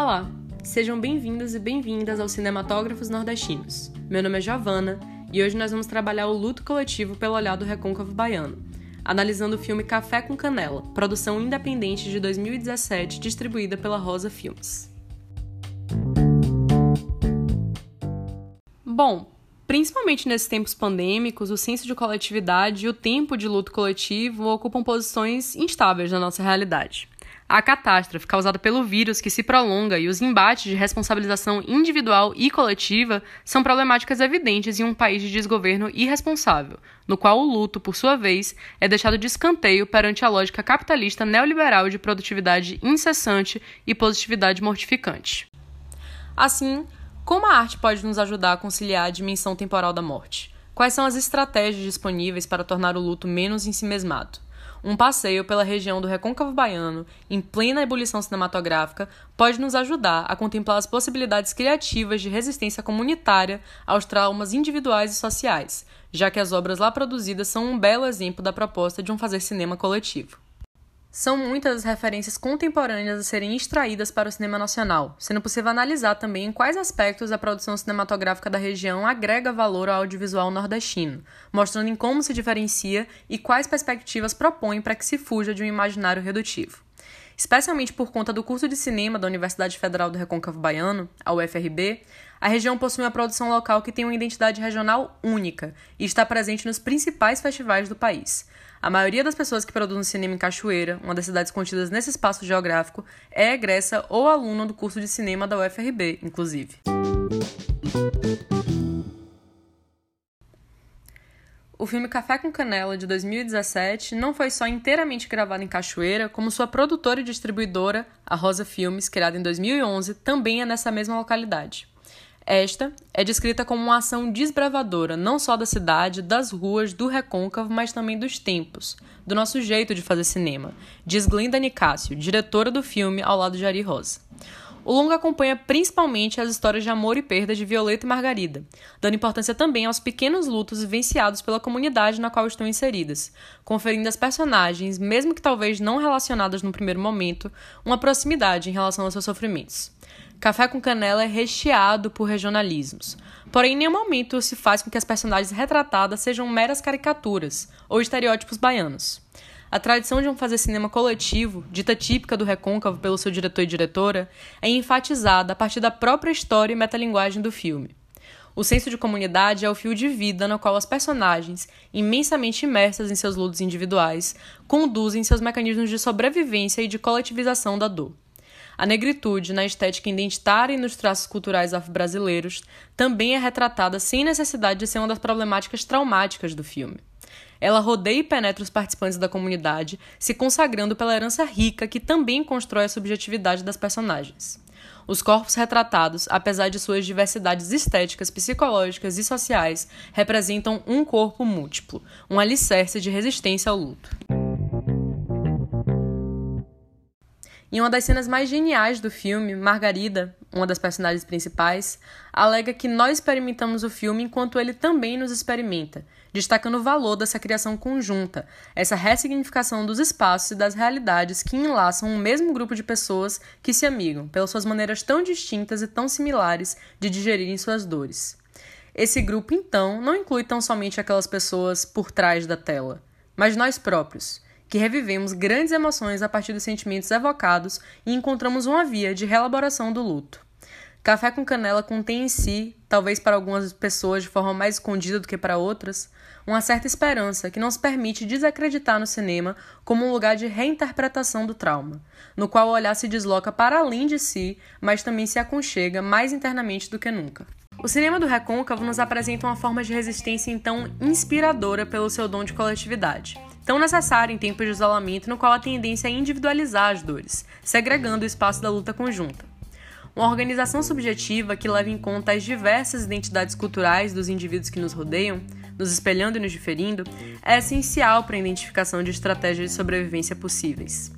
Olá, sejam bem-vindos e bem-vindas aos Cinematógrafos Nordestinos. Meu nome é Giovana e hoje nós vamos trabalhar o luto coletivo pelo olhar do recôncavo baiano, analisando o filme Café com Canela, produção independente de 2017 distribuída pela Rosa Filmes. Bom, principalmente nesses tempos pandêmicos, o senso de coletividade e o tempo de luto coletivo ocupam posições instáveis na nossa realidade. A catástrofe causada pelo vírus que se prolonga e os embates de responsabilização individual e coletiva são problemáticas evidentes em um país de desgoverno irresponsável, no qual o luto, por sua vez, é deixado de escanteio perante a lógica capitalista neoliberal de produtividade incessante e positividade mortificante. Assim, como a arte pode nos ajudar a conciliar a dimensão temporal da morte? Quais são as estratégias disponíveis para tornar o luto menos ensimesmado? Um passeio pela região do Recôncavo Baiano, em plena ebulição cinematográfica, pode nos ajudar a contemplar as possibilidades criativas de resistência comunitária aos traumas individuais e sociais, já que as obras lá produzidas são um belo exemplo da proposta de um fazer cinema coletivo. São muitas as referências contemporâneas a serem extraídas para o cinema nacional, sendo possível analisar também em quais aspectos a produção cinematográfica da região agrega valor ao audiovisual nordestino, mostrando em como se diferencia e quais perspectivas propõe para que se fuja de um imaginário redutivo. Especialmente por conta do curso de cinema da Universidade Federal do Recôncavo Baiano, a UFRB, a região possui uma produção local que tem uma identidade regional única e está presente nos principais festivais do país. A maioria das pessoas que produzem cinema em Cachoeira, uma das cidades contidas nesse espaço geográfico, é egressa ou aluna do curso de cinema da UFRB, inclusive. O filme Café com Canela, de 2017, não foi só inteiramente gravado em Cachoeira, como sua produtora e distribuidora, a Rosa Filmes, criada em 2011, também é nessa mesma localidade. Esta é descrita como uma ação desbravadora não só da cidade, das ruas, do recôncavo, mas também dos tempos, do nosso jeito de fazer cinema, diz Glinda Nicásio, diretora do filme ao lado de Ari Rosa. O longa acompanha principalmente as histórias de amor e perda de Violeta e Margarida, dando importância também aos pequenos lutos vivenciados pela comunidade na qual estão inseridas, conferindo às personagens, mesmo que talvez não relacionadas no primeiro momento, uma proximidade em relação aos seus sofrimentos. Café com Canela é recheado por regionalismos. Porém, em nenhum momento se faz com que as personagens retratadas sejam meras caricaturas ou estereótipos baianos. A tradição de um fazer cinema coletivo, dita típica do recôncavo pelo seu diretor e diretora, é enfatizada a partir da própria história e metalinguagem do filme. O senso de comunidade é o fio de vida no qual as personagens, imensamente imersas em seus lutos individuais, conduzem seus mecanismos de sobrevivência e de coletivização da dor. A negritude, na estética identitária e nos traços culturais afro-brasileiros, também é retratada sem necessidade de ser uma das problemáticas traumáticas do filme. Ela rodeia e penetra os participantes da comunidade, se consagrando pela herança rica que também constrói a subjetividade das personagens. Os corpos retratados, apesar de suas diversidades estéticas, psicológicas e sociais, representam um corpo múltiplo, um alicerce de resistência ao luto. Em uma das cenas mais geniais do filme, Margarida, uma das personagens principais, alega que nós experimentamos o filme enquanto ele também nos experimenta, destacando o valor dessa criação conjunta, essa ressignificação dos espaços e das realidades que enlaçam um mesmo grupo de pessoas que se amigam, pelas suas maneiras tão distintas e tão similares de digerirem suas dores. Esse grupo, então, não inclui tão somente aquelas pessoas por trás da tela, mas nós próprios que revivemos grandes emoções a partir dos sentimentos evocados e encontramos uma via de reelaboração do luto. Café com Canela contém em si, talvez para algumas pessoas de forma mais escondida do que para outras, uma certa esperança que não se permite desacreditar no cinema como um lugar de reinterpretação do trauma, no qual o olhar se desloca para além de si, mas também se aconchega mais internamente do que nunca. O cinema do recôncavo nos apresenta uma forma de resistência então inspiradora pelo seu dom de coletividade tão necessário em tempos de isolamento no qual a tendência é individualizar as dores, segregando o espaço da luta conjunta. Uma organização subjetiva que leva em conta as diversas identidades culturais dos indivíduos que nos rodeiam, nos espelhando e nos diferindo, é essencial para a identificação de estratégias de sobrevivência possíveis.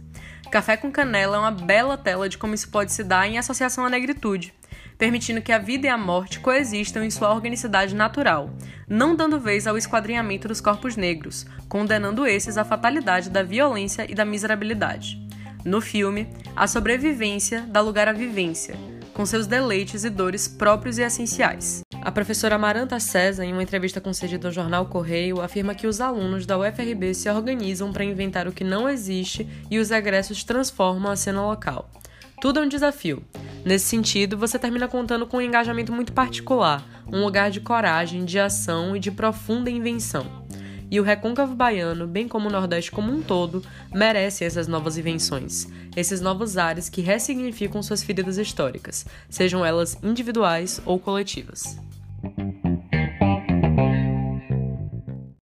Café com Canela é uma bela tela de como isso pode se dar em associação à negritude, permitindo que a vida e a morte coexistam em sua organicidade natural, não dando vez ao esquadrinhamento dos corpos negros, condenando esses à fatalidade da violência e da miserabilidade. No filme, a sobrevivência dá lugar à vivência, com seus deleites e dores próprios e essenciais. A professora Amaranta César, em uma entrevista concedida ao jornal Correio, afirma que os alunos da UFRB se organizam para inventar o que não existe e os egressos transformam a cena local. Tudo é um desafio. Nesse sentido, você termina contando com um engajamento muito particular, um lugar de coragem, de ação e de profunda invenção. E o recôncavo baiano, bem como o Nordeste como um todo, merece essas novas invenções, esses novos ares que ressignificam suas feridas históricas, sejam elas individuais ou coletivas.